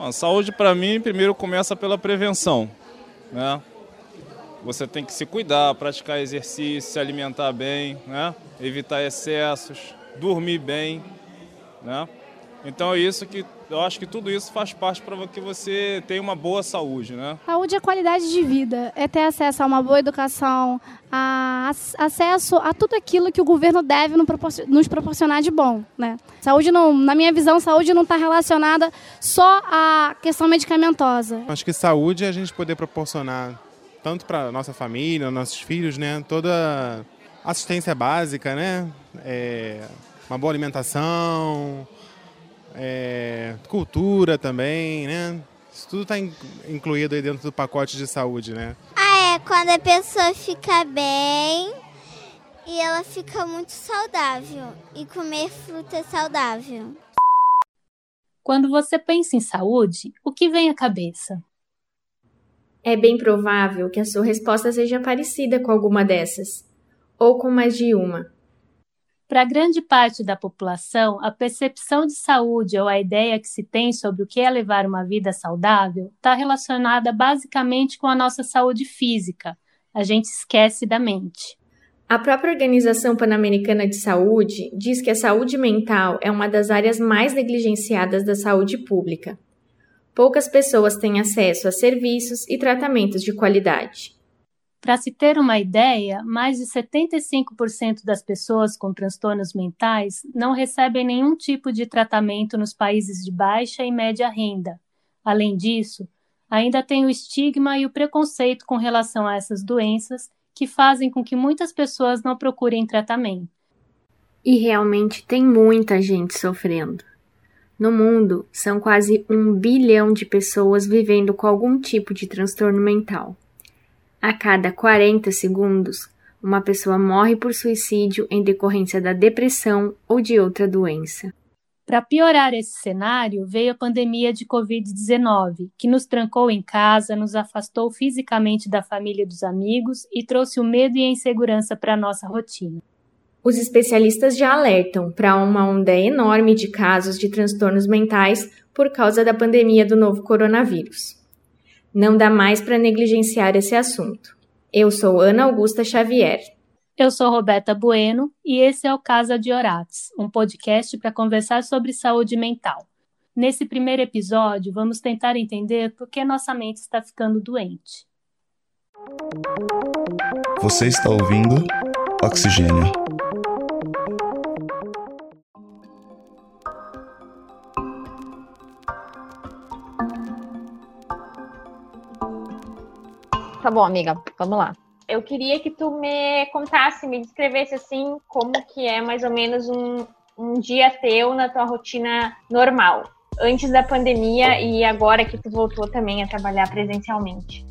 Bom, saúde para mim primeiro começa pela prevenção, né? Você tem que se cuidar, praticar exercício, se alimentar bem, né? Evitar excessos, dormir bem, né? Então é isso que eu acho que tudo isso faz parte para que você tenha uma boa saúde, né? Saúde é qualidade de vida, é ter acesso a uma boa educação, a acesso a tudo aquilo que o governo deve nos proporcionar de bom, né? Saúde não, na minha visão, saúde não está relacionada só à questão medicamentosa. Acho que saúde é a gente poder proporcionar tanto para nossa família, nossos filhos, né? Toda assistência básica, né? É, uma boa alimentação é, cultura também, né? Isso tudo está incluído aí dentro do pacote de saúde, né? Ah, é quando a pessoa fica bem e ela fica muito saudável. E comer fruta é saudável. Quando você pensa em saúde, o que vem à cabeça? É bem provável que a sua resposta seja parecida com alguma dessas, ou com mais de uma. Para grande parte da população, a percepção de saúde ou a ideia que se tem sobre o que é levar uma vida saudável está relacionada basicamente com a nossa saúde física. A gente esquece da mente. A própria Organização Pan-Americana de Saúde diz que a saúde mental é uma das áreas mais negligenciadas da saúde pública. Poucas pessoas têm acesso a serviços e tratamentos de qualidade. Para se ter uma ideia, mais de 75% das pessoas com transtornos mentais não recebem nenhum tipo de tratamento nos países de baixa e média renda. Além disso, ainda tem o estigma e o preconceito com relação a essas doenças que fazem com que muitas pessoas não procurem tratamento. E realmente tem muita gente sofrendo. No mundo, são quase um bilhão de pessoas vivendo com algum tipo de transtorno mental. A cada 40 segundos, uma pessoa morre por suicídio em decorrência da depressão ou de outra doença. Para piorar esse cenário, veio a pandemia de Covid-19, que nos trancou em casa, nos afastou fisicamente da família e dos amigos e trouxe o medo e a insegurança para a nossa rotina. Os especialistas já alertam para uma onda enorme de casos de transtornos mentais por causa da pandemia do novo coronavírus. Não dá mais para negligenciar esse assunto. Eu sou Ana Augusta Xavier. Eu sou Roberta Bueno e esse é o Casa de Orates, um podcast para conversar sobre saúde mental. Nesse primeiro episódio, vamos tentar entender por que nossa mente está ficando doente. Você está ouvindo Oxigênio. Tá bom, amiga, vamos lá. Eu queria que tu me contasse, me descrevesse assim, como que é mais ou menos um, um dia teu na tua rotina normal, antes da pandemia e agora que tu voltou também a trabalhar presencialmente.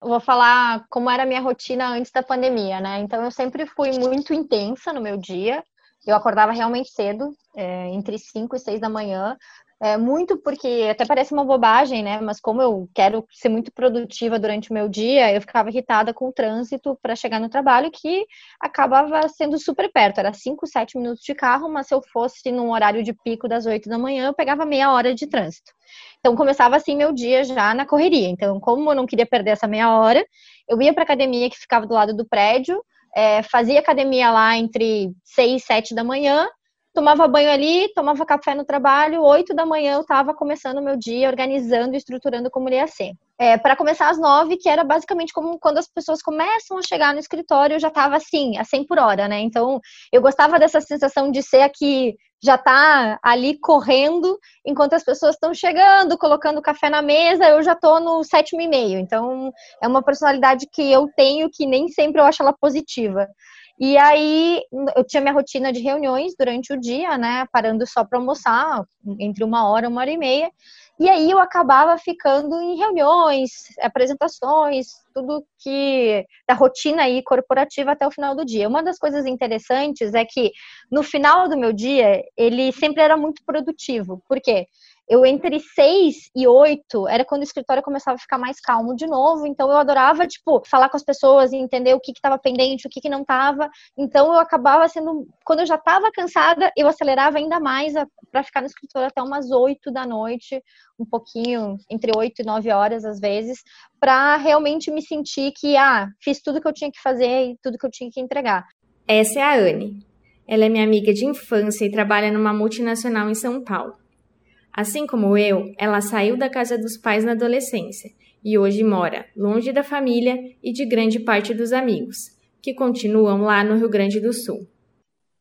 vou falar como era a minha rotina antes da pandemia, né? Então eu sempre fui muito intensa no meu dia. Eu acordava realmente cedo, é, entre 5 e 6 da manhã, é, muito porque até parece uma bobagem, né? Mas como eu quero ser muito produtiva durante o meu dia, eu ficava irritada com o trânsito para chegar no trabalho, que acabava sendo super perto. Era 5, 7 minutos de carro, mas se eu fosse num horário de pico das 8 da manhã, eu pegava meia hora de trânsito. Então começava assim meu dia já na correria. Então, como eu não queria perder essa meia hora, eu ia para academia que ficava do lado do prédio, é, fazia academia lá entre 6 e 7 da manhã tomava banho ali, tomava café no trabalho, oito da manhã eu estava começando o meu dia, organizando e estruturando como ele ia ser. É, para começar às nove, que era basicamente como quando as pessoas começam a chegar no escritório, eu já estava assim, a 100 por hora, né? Então, eu gostava dessa sensação de ser aqui, já tá ali correndo, enquanto as pessoas estão chegando, colocando café na mesa, eu já tô no sétimo e meio. Então, é uma personalidade que eu tenho que nem sempre eu acho ela positiva. E aí eu tinha minha rotina de reuniões durante o dia, né? Parando só para almoçar, entre uma hora, uma hora e meia. E aí eu acabava ficando em reuniões, apresentações, tudo que da rotina aí corporativa até o final do dia. Uma das coisas interessantes é que no final do meu dia ele sempre era muito produtivo. Por quê? Eu entre seis e oito era quando o escritório começava a ficar mais calmo de novo. Então eu adorava, tipo, falar com as pessoas e entender o que estava pendente, o que, que não estava. Então eu acabava sendo. Quando eu já estava cansada, eu acelerava ainda mais para ficar no escritório até umas oito da noite, um pouquinho, entre oito e nove horas às vezes, para realmente me sentir que, ah, fiz tudo que eu tinha que fazer e tudo que eu tinha que entregar. Essa é a Anne. Ela é minha amiga de infância e trabalha numa multinacional em São Paulo. Assim como eu, ela saiu da casa dos pais na adolescência e hoje mora longe da família e de grande parte dos amigos, que continuam lá no Rio Grande do Sul.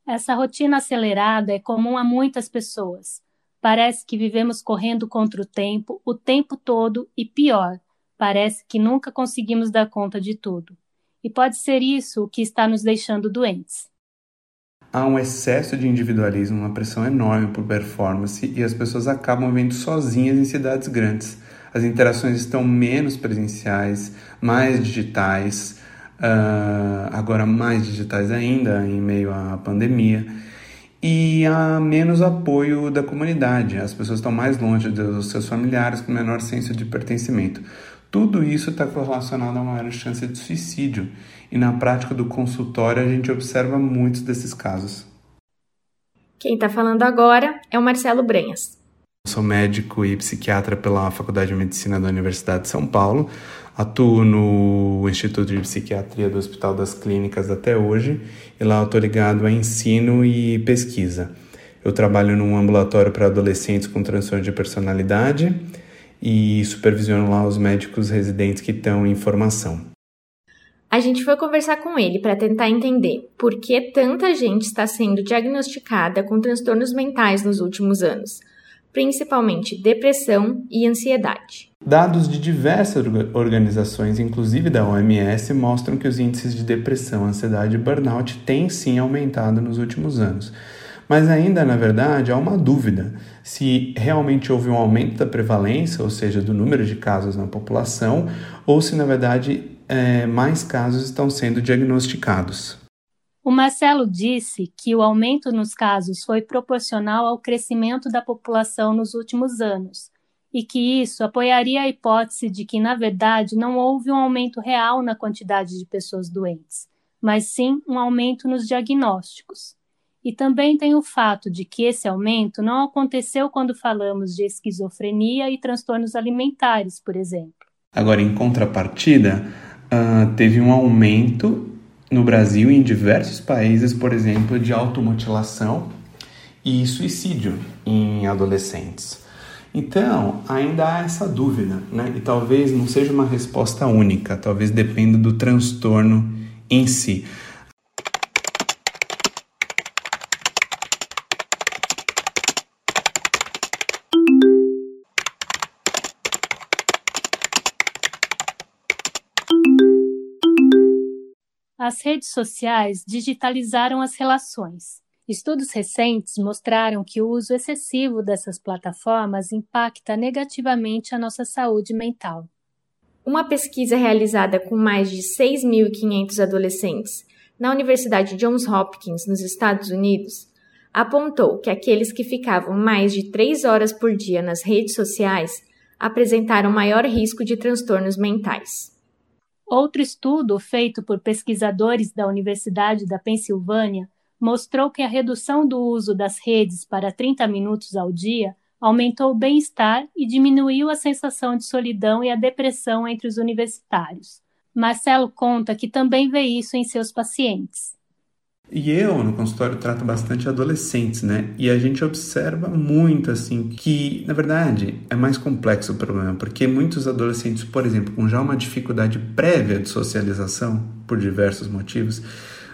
Essa rotina acelerada é comum a muitas pessoas. Parece que vivemos correndo contra o tempo o tempo todo e pior, parece que nunca conseguimos dar conta de tudo. E pode ser isso o que está nos deixando doentes há um excesso de individualismo, uma pressão enorme por performance e as pessoas acabam vivendo sozinhas em cidades grandes. As interações estão menos presenciais, mais digitais, uh, agora mais digitais ainda em meio à pandemia, e há menos apoio da comunidade. As pessoas estão mais longe dos seus familiares, com menor senso de pertencimento. Tudo isso está correlacionado a uma maior chance de suicídio e na prática do consultório a gente observa muitos desses casos. Quem está falando agora é o Marcelo Brenhas. Sou médico e psiquiatra pela Faculdade de Medicina da Universidade de São Paulo. Atuo no Instituto de Psiquiatria do Hospital das Clínicas até hoje e lá estou ligado a ensino e pesquisa. Eu trabalho num ambulatório para adolescentes com transtorno de personalidade e supervisiono lá os médicos residentes que estão em formação. A gente foi conversar com ele para tentar entender por que tanta gente está sendo diagnosticada com transtornos mentais nos últimos anos, principalmente depressão e ansiedade. Dados de diversas organizações, inclusive da OMS, mostram que os índices de depressão, ansiedade e burnout têm sim aumentado nos últimos anos. Mas ainda, na verdade, há uma dúvida se realmente houve um aumento da prevalência, ou seja, do número de casos na população, ou se, na verdade, é, mais casos estão sendo diagnosticados. O Marcelo disse que o aumento nos casos foi proporcional ao crescimento da população nos últimos anos e que isso apoiaria a hipótese de que, na verdade, não houve um aumento real na quantidade de pessoas doentes, mas sim um aumento nos diagnósticos. E também tem o fato de que esse aumento não aconteceu quando falamos de esquizofrenia e transtornos alimentares, por exemplo. Agora, em contrapartida, uh, teve um aumento no Brasil e em diversos países, por exemplo, de automutilação e suicídio em adolescentes. Então, ainda há essa dúvida, né? E talvez não seja uma resposta única, talvez dependa do transtorno em si. As redes sociais digitalizaram as relações. Estudos recentes mostraram que o uso excessivo dessas plataformas impacta negativamente a nossa saúde mental. Uma pesquisa realizada com mais de 6.500 adolescentes na Universidade Johns Hopkins, nos Estados Unidos, apontou que aqueles que ficavam mais de três horas por dia nas redes sociais apresentaram maior risco de transtornos mentais. Outro estudo feito por pesquisadores da Universidade da Pensilvânia mostrou que a redução do uso das redes para 30 minutos ao dia aumentou o bem-estar e diminuiu a sensação de solidão e a depressão entre os universitários. Marcelo conta que também vê isso em seus pacientes. E eu, no consultório, trato bastante adolescentes, né? E a gente observa muito, assim, que, na verdade, é mais complexo o problema, porque muitos adolescentes, por exemplo, com já uma dificuldade prévia de socialização, por diversos motivos,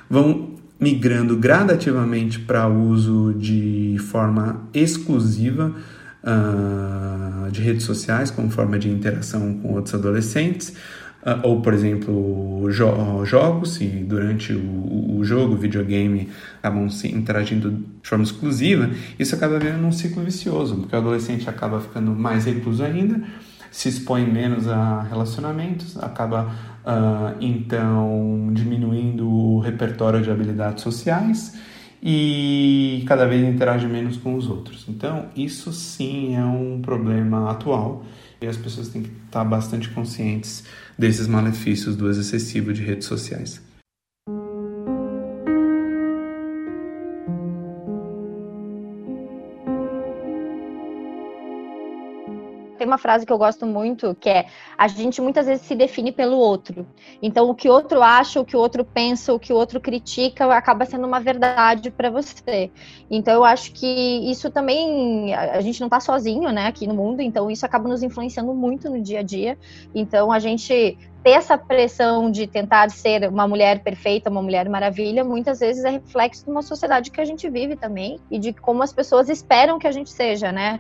vão migrando gradativamente para uso de forma exclusiva uh, de redes sociais como forma de interação com outros adolescentes, ou, por exemplo, jo jogos, e durante o, o, jogo, o videogame, acabam se interagindo de forma exclusiva, isso acaba virando um ciclo vicioso, porque o adolescente acaba ficando mais recluso ainda, se expõe menos a relacionamentos, acaba uh, então diminuindo o repertório de habilidades sociais e cada vez interage menos com os outros. Então, isso sim é um problema atual e as pessoas têm que estar bastante conscientes desses malefícios do uso excessivo de redes sociais. Uma frase que eu gosto muito, que é: a gente muitas vezes se define pelo outro. Então, o que o outro acha, o que o outro pensa, o que o outro critica, acaba sendo uma verdade para você. Então, eu acho que isso também, a gente não está sozinho, né, aqui no mundo, então isso acaba nos influenciando muito no dia a dia. Então, a gente ter essa pressão de tentar ser uma mulher perfeita, uma mulher maravilha, muitas vezes é reflexo de uma sociedade que a gente vive também e de como as pessoas esperam que a gente seja, né?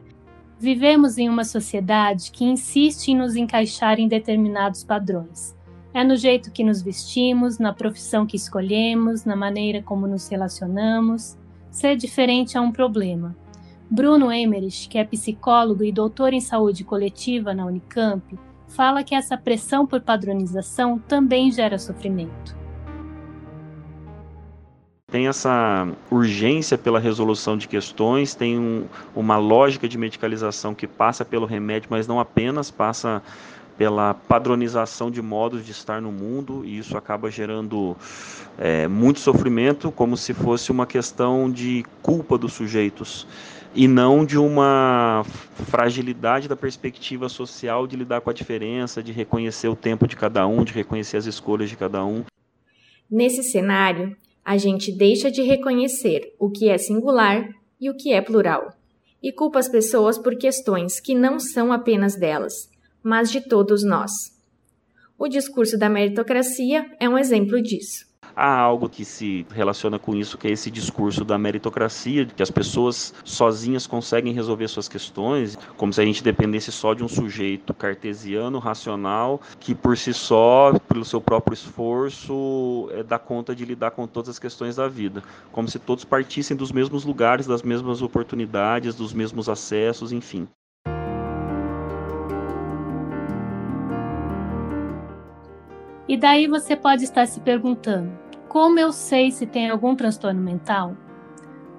Vivemos em uma sociedade que insiste em nos encaixar em determinados padrões. É no jeito que nos vestimos, na profissão que escolhemos, na maneira como nos relacionamos. Ser diferente é um problema. Bruno Emerich, que é psicólogo e doutor em saúde coletiva na Unicamp, fala que essa pressão por padronização também gera sofrimento tem essa urgência pela resolução de questões, tem um, uma lógica de medicalização que passa pelo remédio, mas não apenas passa pela padronização de modos de estar no mundo, e isso acaba gerando é, muito sofrimento, como se fosse uma questão de culpa dos sujeitos, e não de uma fragilidade da perspectiva social de lidar com a diferença, de reconhecer o tempo de cada um, de reconhecer as escolhas de cada um. Nesse cenário, a gente deixa de reconhecer o que é singular e o que é plural, e culpa as pessoas por questões que não são apenas delas, mas de todos nós. O discurso da meritocracia é um exemplo disso há algo que se relaciona com isso, que é esse discurso da meritocracia, que as pessoas sozinhas conseguem resolver suas questões, como se a gente dependesse só de um sujeito cartesiano, racional, que por si só, pelo seu próprio esforço, é, dá conta de lidar com todas as questões da vida. Como se todos partissem dos mesmos lugares, das mesmas oportunidades, dos mesmos acessos, enfim. E daí você pode estar se perguntando: como eu sei se tem algum transtorno mental?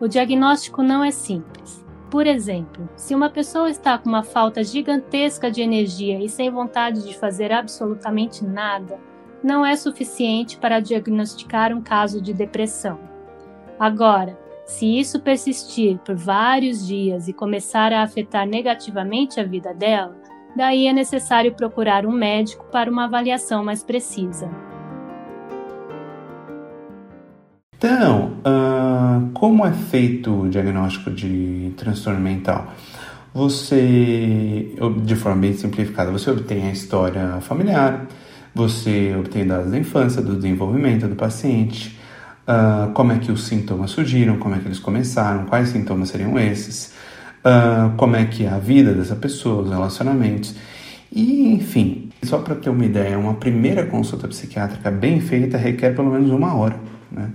O diagnóstico não é simples. Por exemplo, se uma pessoa está com uma falta gigantesca de energia e sem vontade de fazer absolutamente nada, não é suficiente para diagnosticar um caso de depressão. Agora, se isso persistir por vários dias e começar a afetar negativamente a vida dela, daí é necessário procurar um médico para uma avaliação mais precisa. Então, uh, como é feito o diagnóstico de transtorno mental? Você, de forma bem simplificada, você obtém a história familiar, você obtém dados da infância, do desenvolvimento do paciente, uh, como é que os sintomas surgiram, como é que eles começaram, quais sintomas seriam esses, uh, como é que é a vida dessa pessoa, os relacionamentos, e enfim, só para ter uma ideia, uma primeira consulta psiquiátrica bem feita requer pelo menos uma hora. Né?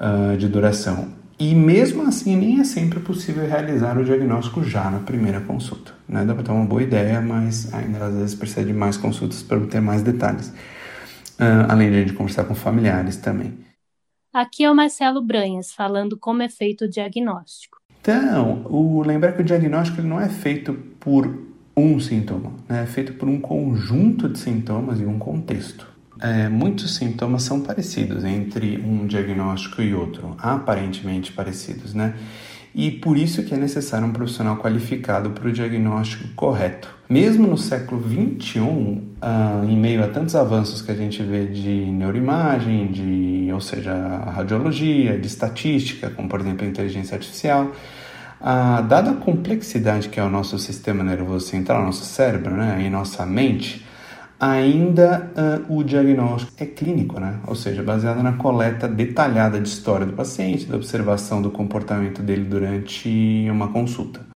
Uh, de duração. E mesmo assim, nem é sempre possível realizar o diagnóstico já na primeira consulta. Né? Dá para ter uma boa ideia, mas ainda às vezes precisa de mais consultas para obter mais detalhes. Uh, além de a gente conversar com familiares também. Aqui é o Marcelo Branhas falando como é feito o diagnóstico. Então, o, lembrar que o diagnóstico não é feito por um sintoma, né? é feito por um conjunto de sintomas e um contexto. É, muitos sintomas são parecidos entre um diagnóstico e outro, aparentemente parecidos, né? E por isso que é necessário um profissional qualificado para o diagnóstico correto. Mesmo no século XXI, ah, em meio a tantos avanços que a gente vê de neuroimagem, de, ou seja, radiologia, de estatística, como por exemplo a inteligência artificial, ah, dada a complexidade que é o nosso sistema nervoso central, nosso cérebro né, e nossa mente, ainda uh, o diagnóstico é clínico, né? ou seja, baseado na coleta detalhada de história do paciente, da observação do comportamento dele durante uma consulta.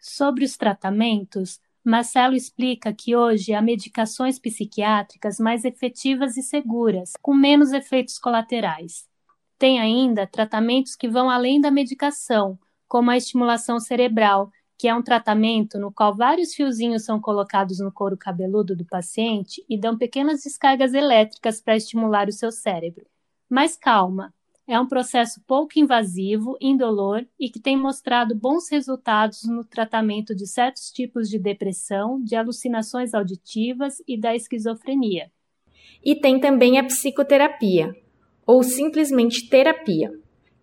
Sobre os tratamentos, Marcelo explica que hoje há medicações psiquiátricas mais efetivas e seguras, com menos efeitos colaterais. Tem ainda tratamentos que vão além da medicação, como a estimulação cerebral, que é um tratamento no qual vários fiozinhos são colocados no couro cabeludo do paciente e dão pequenas descargas elétricas para estimular o seu cérebro. Mas calma, é um processo pouco invasivo, indolor e que tem mostrado bons resultados no tratamento de certos tipos de depressão, de alucinações auditivas e da esquizofrenia. E tem também a psicoterapia, ou simplesmente terapia,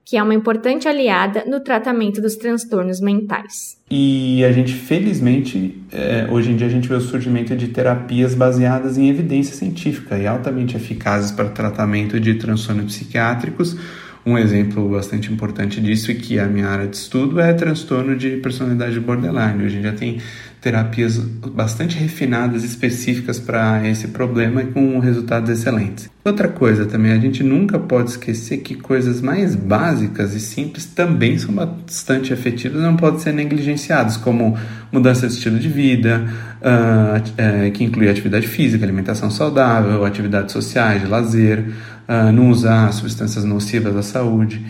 que é uma importante aliada no tratamento dos transtornos mentais. E a gente, felizmente, é, hoje em dia a gente vê o surgimento de terapias baseadas em evidência científica e altamente eficazes para tratamento de transtornos psiquiátricos. Um exemplo bastante importante disso e que é a minha área de estudo é transtorno de personalidade borderline. Hoje em dia tem terapias bastante refinadas, específicas para esse problema e com resultados excelentes. Outra coisa também, a gente nunca pode esquecer que coisas mais básicas e simples também são bastante efetivas e não podem ser negligenciadas, como mudança de estilo de vida, uh, uh, que inclui atividade física, alimentação saudável, atividades sociais, de lazer, uh, não usar substâncias nocivas à saúde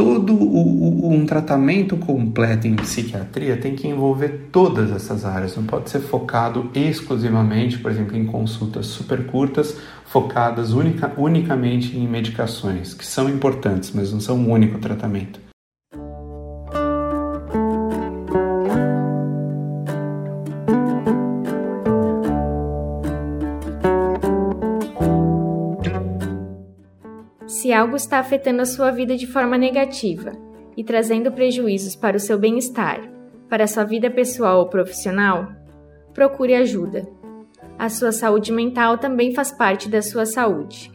todo o, o, um tratamento completo em psiquiatria tem que envolver todas essas áreas, não pode ser focado exclusivamente, por exemplo, em consultas super curtas, focadas unica, unicamente em medicações, que são importantes, mas não são o único tratamento. Se algo está afetando a sua vida de forma negativa e trazendo prejuízos para o seu bem-estar, para a sua vida pessoal ou profissional, procure ajuda. A sua saúde mental também faz parte da sua saúde.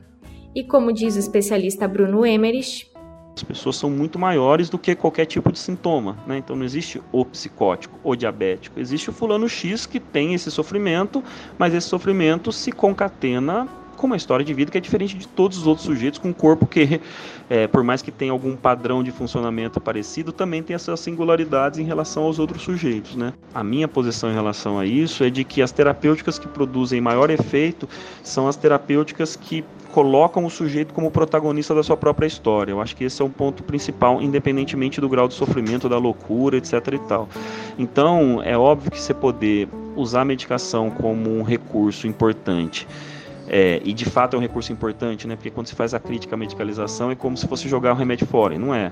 E como diz o especialista Bruno Emerich, as pessoas são muito maiores do que qualquer tipo de sintoma, né? Então não existe o psicótico, o diabético. Existe o fulano X que tem esse sofrimento, mas esse sofrimento se concatena com uma história de vida que é diferente de todos os outros sujeitos, com um corpo que, é, por mais que tenha algum padrão de funcionamento parecido, também tem essas singularidades em relação aos outros sujeitos. Né? A minha posição em relação a isso é de que as terapêuticas que produzem maior efeito são as terapêuticas que colocam o sujeito como protagonista da sua própria história. Eu acho que esse é um ponto principal, independentemente do grau de sofrimento, da loucura, etc. e tal. Então, é óbvio que você poder usar a medicação como um recurso importante é, e de fato é um recurso importante, né? Porque quando se faz a crítica à medicalização é como se fosse jogar o remédio fora, e não é.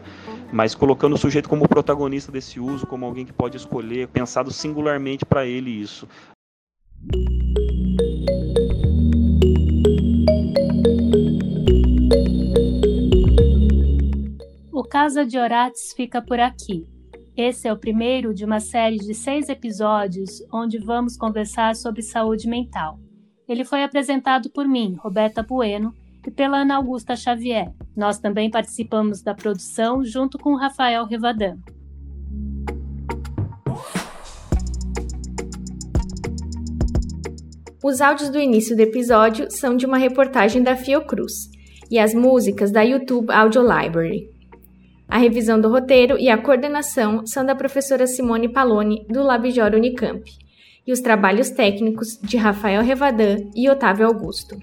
Mas colocando o sujeito como protagonista desse uso, como alguém que pode escolher, pensado singularmente para ele isso. O Casa de Orates fica por aqui. Esse é o primeiro de uma série de seis episódios onde vamos conversar sobre saúde mental. Ele foi apresentado por mim, Roberta Bueno, e pela Ana Augusta Xavier. Nós também participamos da produção junto com Rafael Revadan. Os áudios do início do episódio são de uma reportagem da Fiocruz e as músicas da YouTube Audio Library. A revisão do roteiro e a coordenação são da professora Simone Paloni, do Labjor Unicamp e os trabalhos técnicos de Rafael Revadan e Otávio Augusto.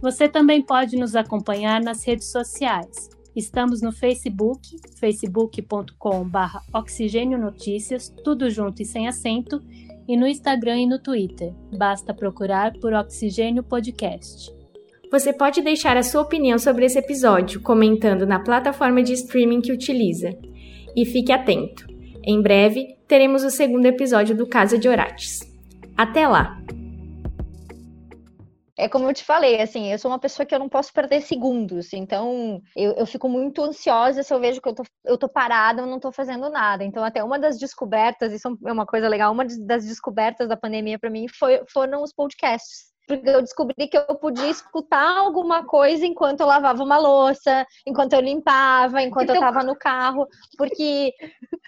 Você também pode nos acompanhar nas redes sociais. Estamos no Facebook, facebook.com.br Oxigênio Notícias, tudo junto e sem acento, e no Instagram e no Twitter. Basta procurar por Oxigênio Podcast. Você pode deixar a sua opinião sobre esse episódio comentando na plataforma de streaming que utiliza. E fique atento! Em breve, teremos o segundo episódio do Casa de Orates. Até lá! É como eu te falei, assim, eu sou uma pessoa que eu não posso perder segundos, então eu, eu fico muito ansiosa se eu vejo que eu tô, eu tô parada, eu não tô fazendo nada. Então, até uma das descobertas, isso é uma coisa legal, uma das descobertas da pandemia para mim foi, foram os podcasts. Porque eu descobri que eu podia escutar alguma coisa enquanto eu lavava uma louça, enquanto eu limpava, enquanto então... eu estava no carro, porque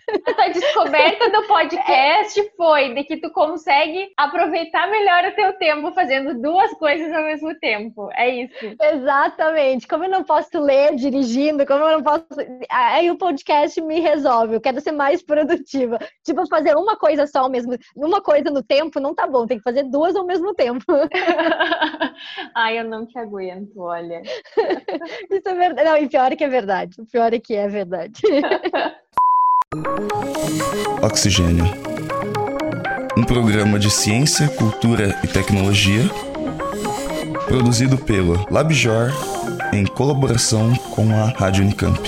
a descoberta do podcast foi de que tu consegue aproveitar melhor o teu tempo fazendo duas coisas ao mesmo tempo. É isso. Exatamente. Como eu não posso ler dirigindo, como eu não posso. Aí o podcast me resolve. Eu quero ser mais produtiva. Tipo, fazer uma coisa só ao mesmo Uma coisa no tempo não tá bom, tem que fazer duas ao mesmo tempo. Ai, eu não te aguento, olha. Isso é verdade. Não, e pior é que é verdade. O pior é que é verdade. Oxigênio. Um programa de ciência, cultura e tecnologia produzido pelo LabJor em colaboração com a Rádio Unicamp.